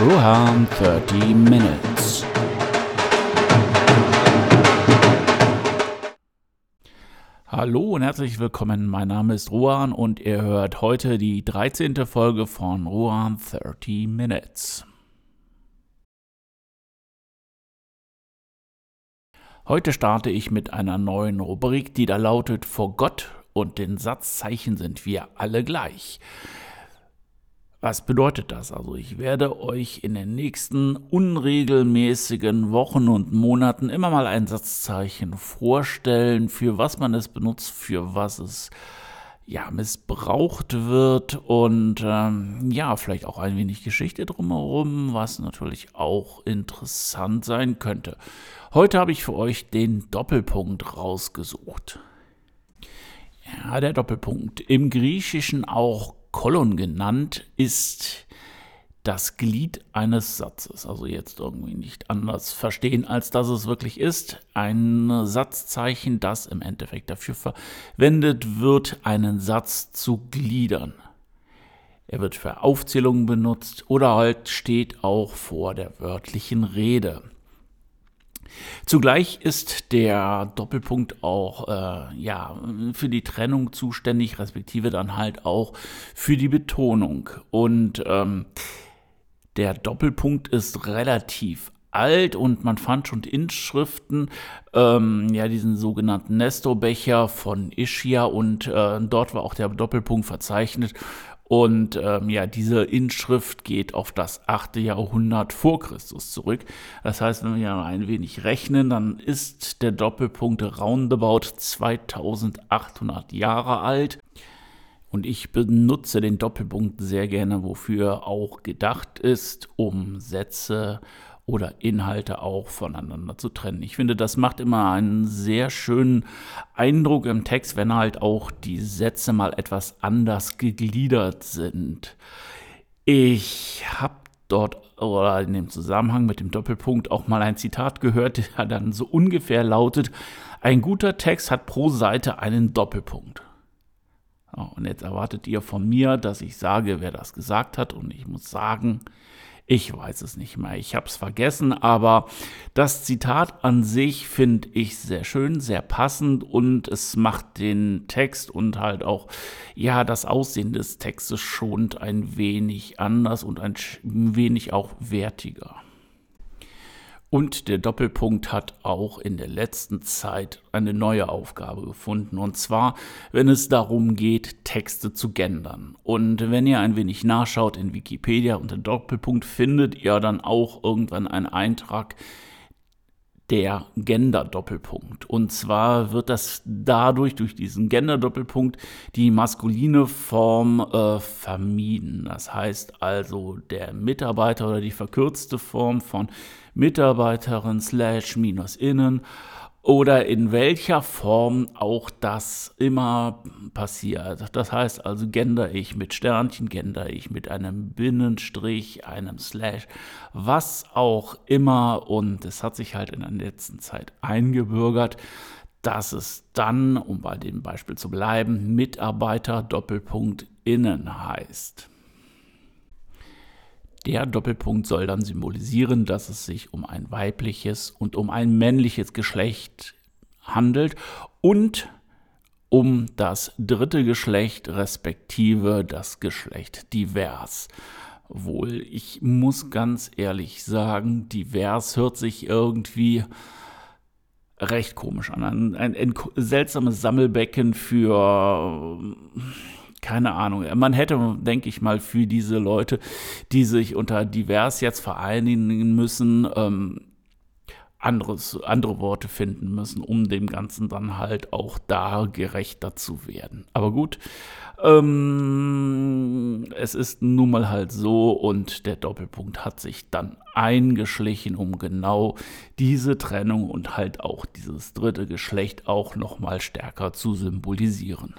Ruhan 30 Minutes. Hallo und herzlich willkommen. Mein Name ist Ruan und ihr hört heute die 13. Folge von Ruan 30 Minutes. Heute starte ich mit einer neuen Rubrik, die da lautet Vor Gott und den Satzzeichen sind wir alle gleich. Was bedeutet das? Also ich werde euch in den nächsten unregelmäßigen Wochen und Monaten immer mal ein Satzzeichen vorstellen, für was man es benutzt, für was es ja missbraucht wird und ähm, ja vielleicht auch ein wenig Geschichte drumherum, was natürlich auch interessant sein könnte. Heute habe ich für euch den Doppelpunkt rausgesucht. Ja, der Doppelpunkt. Im Griechischen auch Kolon genannt, ist das Glied eines Satzes. Also jetzt irgendwie nicht anders verstehen, als dass es wirklich ist. Ein Satzzeichen, das im Endeffekt dafür verwendet wird, einen Satz zu gliedern. Er wird für Aufzählungen benutzt oder halt steht auch vor der wörtlichen Rede. Zugleich ist der Doppelpunkt auch äh, ja, für die Trennung zuständig, respektive dann halt auch für die Betonung. Und ähm, der Doppelpunkt ist relativ alt und man fand schon Inschriften, ähm, ja, diesen sogenannten Nestorbecher von Ischia und äh, dort war auch der Doppelpunkt verzeichnet und ähm, ja, diese Inschrift geht auf das 8. Jahrhundert vor Christus zurück. Das heißt, wenn wir ein wenig rechnen, dann ist der Doppelpunkt roundabout 2800 Jahre alt. Und ich benutze den Doppelpunkt sehr gerne, wofür auch gedacht ist, um Sätze oder Inhalte auch voneinander zu trennen. Ich finde, das macht immer einen sehr schönen Eindruck im Text, wenn halt auch die Sätze mal etwas anders gegliedert sind. Ich habe dort oder in dem Zusammenhang mit dem Doppelpunkt auch mal ein Zitat gehört, der dann so ungefähr lautet, ein guter Text hat pro Seite einen Doppelpunkt. Und jetzt erwartet ihr von mir, dass ich sage, wer das gesagt hat. Und ich muss sagen, ich weiß es nicht mehr. Ich habe es vergessen, aber das Zitat an sich finde ich sehr schön, sehr passend und es macht den Text und halt auch ja das Aussehen des Textes schon ein wenig anders und ein wenig auch wertiger. Und der Doppelpunkt hat auch in der letzten Zeit eine neue Aufgabe gefunden. Und zwar, wenn es darum geht, Texte zu gendern. Und wenn ihr ein wenig nachschaut in Wikipedia unter Doppelpunkt, findet ihr dann auch irgendwann einen Eintrag, der Gender-Doppelpunkt. Und zwar wird das dadurch, durch diesen Gender-Doppelpunkt, die maskuline Form äh, vermieden. Das heißt also, der Mitarbeiter oder die verkürzte Form von Mitarbeiterin slash minus innen oder in welcher Form auch das immer passiert. Das heißt also, gender ich mit Sternchen, gender ich mit einem Binnenstrich, einem Slash, was auch immer. Und es hat sich halt in der letzten Zeit eingebürgert, dass es dann, um bei dem Beispiel zu bleiben, Mitarbeiter Doppelpunkt innen heißt. Der Doppelpunkt soll dann symbolisieren, dass es sich um ein weibliches und um ein männliches Geschlecht handelt und um das dritte Geschlecht respektive das Geschlecht divers. Wohl, ich muss ganz ehrlich sagen, divers hört sich irgendwie recht komisch an. Ein, ein, ein seltsames Sammelbecken für keine Ahnung. Man hätte, denke ich mal, für diese Leute, die sich unter divers jetzt vereinigen müssen, ähm, anderes, andere Worte finden müssen, um dem Ganzen dann halt auch da gerechter zu werden. Aber gut, ähm, es ist nun mal halt so und der Doppelpunkt hat sich dann eingeschlichen, um genau diese Trennung und halt auch dieses dritte Geschlecht auch nochmal stärker zu symbolisieren.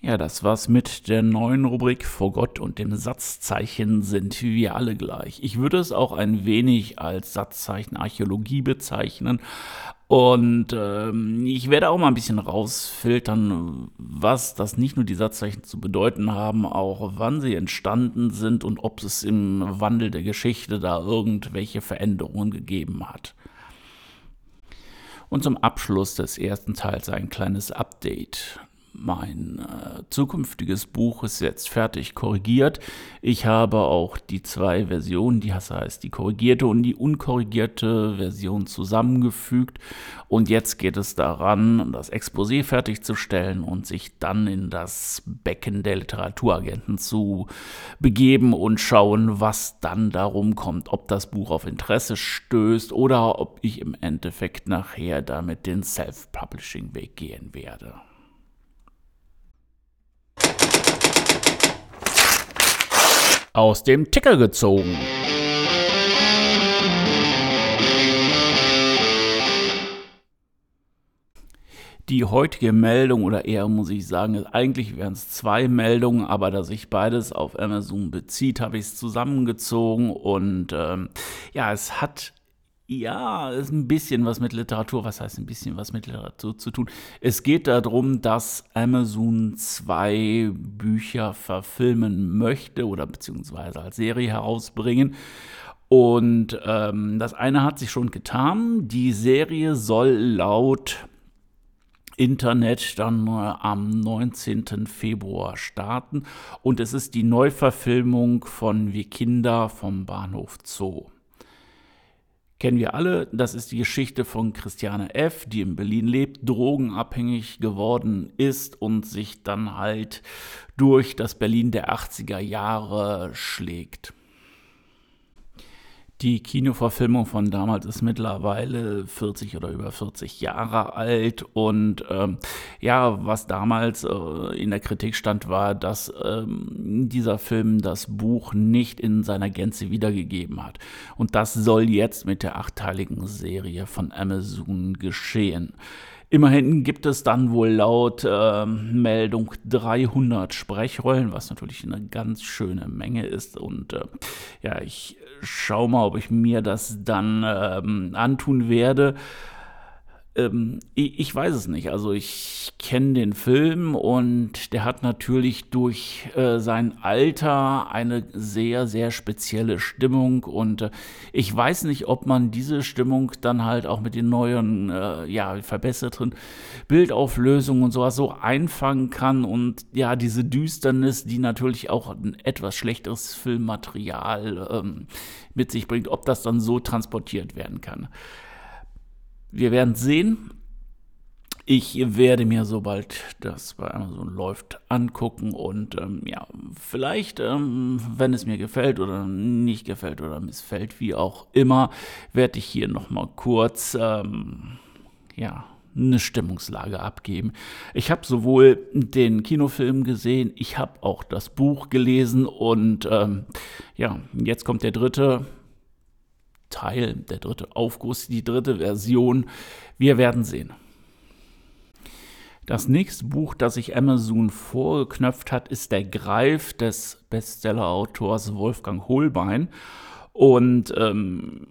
Ja, das war's mit der neuen Rubrik Vor Gott und dem Satzzeichen sind wir alle gleich. Ich würde es auch ein wenig als Satzzeichen Archäologie bezeichnen, Und ähm, ich werde auch mal ein bisschen rausfiltern, was das nicht nur die Satzzeichen zu bedeuten haben, auch wann sie entstanden sind und ob es im Wandel der Geschichte da irgendwelche Veränderungen gegeben hat. Und zum Abschluss des ersten Teils ein kleines Update. Mein äh, zukünftiges Buch ist jetzt fertig korrigiert. Ich habe auch die zwei Versionen, die heißt die korrigierte und die unkorrigierte Version zusammengefügt. Und jetzt geht es daran, das Exposé fertigzustellen und sich dann in das Becken der Literaturagenten zu begeben und schauen, was dann darum kommt, ob das Buch auf Interesse stößt oder ob ich im Endeffekt nachher damit den Self-Publishing-Weg gehen werde. Aus dem Ticker gezogen. Die heutige Meldung, oder eher muss ich sagen, eigentlich wären es zwei Meldungen, aber da sich beides auf Amazon bezieht, habe ich es zusammengezogen und ähm, ja, es hat ja, ist ein bisschen was mit Literatur. Was heißt ein bisschen was mit Literatur zu tun? Es geht darum, dass Amazon zwei Bücher verfilmen möchte oder beziehungsweise als Serie herausbringen. Und ähm, das eine hat sich schon getan. Die Serie soll laut Internet dann am 19. Februar starten. Und es ist die Neuverfilmung von Wir Kinder vom Bahnhof Zoo kennen wir alle. Das ist die Geschichte von Christiane F., die in Berlin lebt, drogenabhängig geworden ist und sich dann halt durch das Berlin der 80er Jahre schlägt. Die Kinoverfilmung von damals ist mittlerweile 40 oder über 40 Jahre alt und ähm, ja, was damals äh, in der Kritik stand, war, dass ähm, dieser Film das Buch nicht in seiner Gänze wiedergegeben hat. Und das soll jetzt mit der achteiligen Serie von Amazon geschehen. Immerhin gibt es dann wohl laut äh, Meldung 300 Sprechrollen, was natürlich eine ganz schöne Menge ist. Und äh, ja, ich schaue mal, ob ich mir das dann ähm, antun werde. Ähm, ich, ich, weiß es nicht. Also ich kenne den Film und der hat natürlich durch äh, sein Alter eine sehr, sehr spezielle Stimmung und äh, ich weiß nicht, ob man diese Stimmung dann halt auch mit den neuen, äh, ja, verbesserten Bildauflösungen und sowas so einfangen kann und ja, diese Düsternis, die natürlich auch ein etwas schlechteres Filmmaterial ähm, mit sich bringt, ob das dann so transportiert werden kann. Wir werden sehen. Ich werde mir, sobald das bei Amazon läuft, angucken und ähm, ja, vielleicht, ähm, wenn es mir gefällt oder nicht gefällt oder missfällt, wie auch immer, werde ich hier nochmal kurz, ähm, ja, eine Stimmungslage abgeben. Ich habe sowohl den Kinofilm gesehen, ich habe auch das Buch gelesen und ähm, ja, jetzt kommt der dritte Teil, der dritte Aufguss, die dritte Version. Wir werden sehen. Das nächste Buch, das sich Amazon vorgeknöpft hat, ist Der Greif des Bestseller-Autors Wolfgang Holbein. Und ähm,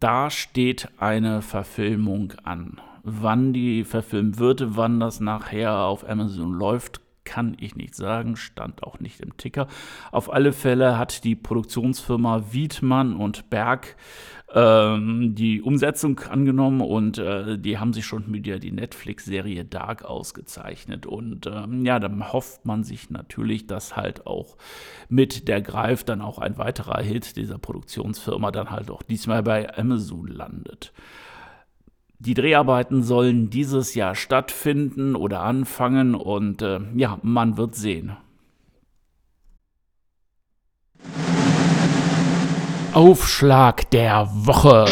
da steht eine Verfilmung an. Wann die verfilmt wird, wann das nachher auf Amazon läuft, kann ich nicht sagen, stand auch nicht im Ticker. Auf alle Fälle hat die Produktionsfirma Wiedmann und Berg ähm, die Umsetzung angenommen und äh, die haben sich schon mit der die Netflix-Serie Dark ausgezeichnet. Und ähm, ja, dann hofft man sich natürlich, dass halt auch mit der Greif dann auch ein weiterer Hit dieser Produktionsfirma dann halt auch diesmal bei Amazon landet. Die Dreharbeiten sollen dieses Jahr stattfinden oder anfangen und äh, ja, man wird sehen. Aufschlag der Woche.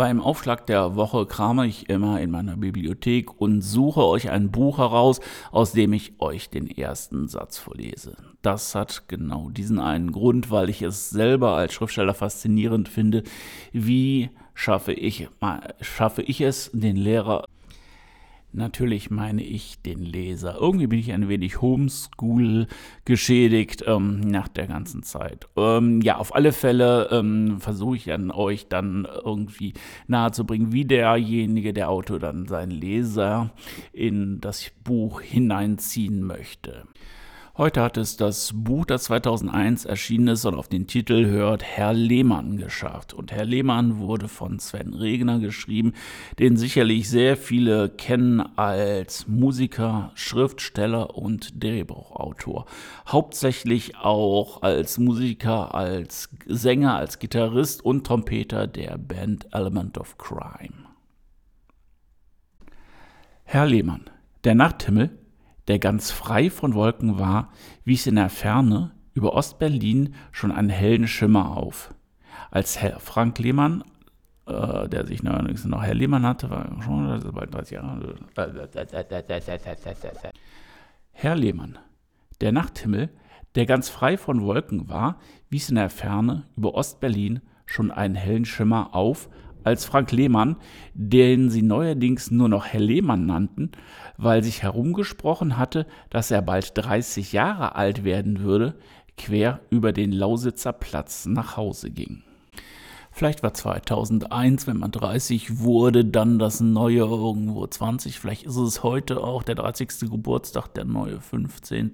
Beim Aufschlag der Woche krame ich immer in meiner Bibliothek und suche euch ein Buch heraus, aus dem ich euch den ersten Satz vorlese. Das hat genau diesen einen Grund, weil ich es selber als Schriftsteller faszinierend finde. Wie schaffe ich, schaffe ich es, den Lehrer Natürlich meine ich den Leser. Irgendwie bin ich ein wenig Homeschool geschädigt ähm, nach der ganzen Zeit. Ähm, ja, auf alle Fälle ähm, versuche ich dann euch dann irgendwie nahezubringen, wie derjenige, der Autor dann seinen Leser in das Buch hineinziehen möchte. Heute hat es das Buch, das 2001 erschienen ist und auf den Titel hört, Herr Lehmann geschafft. Und Herr Lehmann wurde von Sven Regner geschrieben, den sicherlich sehr viele kennen als Musiker, Schriftsteller und Drehbuchautor. Hauptsächlich auch als Musiker, als Sänger, als Gitarrist und Trompeter der Band Element of Crime. Herr Lehmann, der Nachthimmel der ganz frei von Wolken war, wies in der Ferne über Ostberlin schon einen hellen Schimmer auf. Als Herr Frank Lehmann, äh, der sich neuerdings noch Herr Lehmann hatte, war schon bald 30 Jahre. Herr Lehmann, der Nachthimmel, der ganz frei von Wolken war, wies in der Ferne über Ostberlin schon einen hellen Schimmer auf, als Frank Lehmann, den sie neuerdings nur noch Herr Lehmann nannten, weil sich herumgesprochen hatte, dass er bald 30 Jahre alt werden würde, quer über den Lausitzer Platz nach Hause ging. Vielleicht war 2001, wenn man 30 wurde, dann das neue irgendwo 20. Vielleicht ist es heute auch der 30. Geburtstag, der neue 15.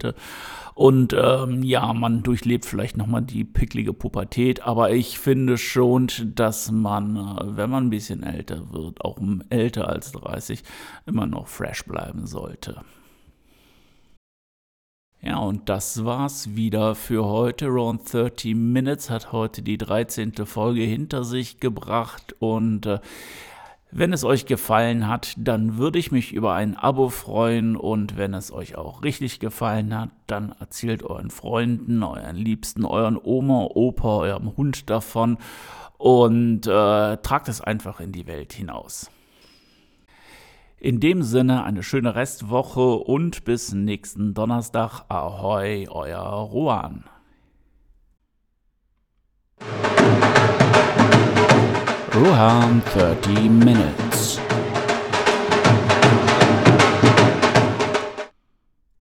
Und ähm, ja, man durchlebt vielleicht nochmal die picklige Pubertät. Aber ich finde schon, dass man, äh, wenn man ein bisschen älter wird, auch älter als 30, immer noch fresh bleiben sollte. Ja, und das war's wieder für heute. Round 30 Minutes hat heute die 13. Folge hinter sich gebracht und äh, wenn es euch gefallen hat, dann würde ich mich über ein Abo freuen und wenn es euch auch richtig gefallen hat, dann erzählt euren Freunden, euren Liebsten, euren Oma, Opa, eurem Hund davon und äh, tragt es einfach in die Welt hinaus. In dem Sinne eine schöne Restwoche und bis nächsten Donnerstag. Ahoi, euer Rohan. Rohan 30 Minutes.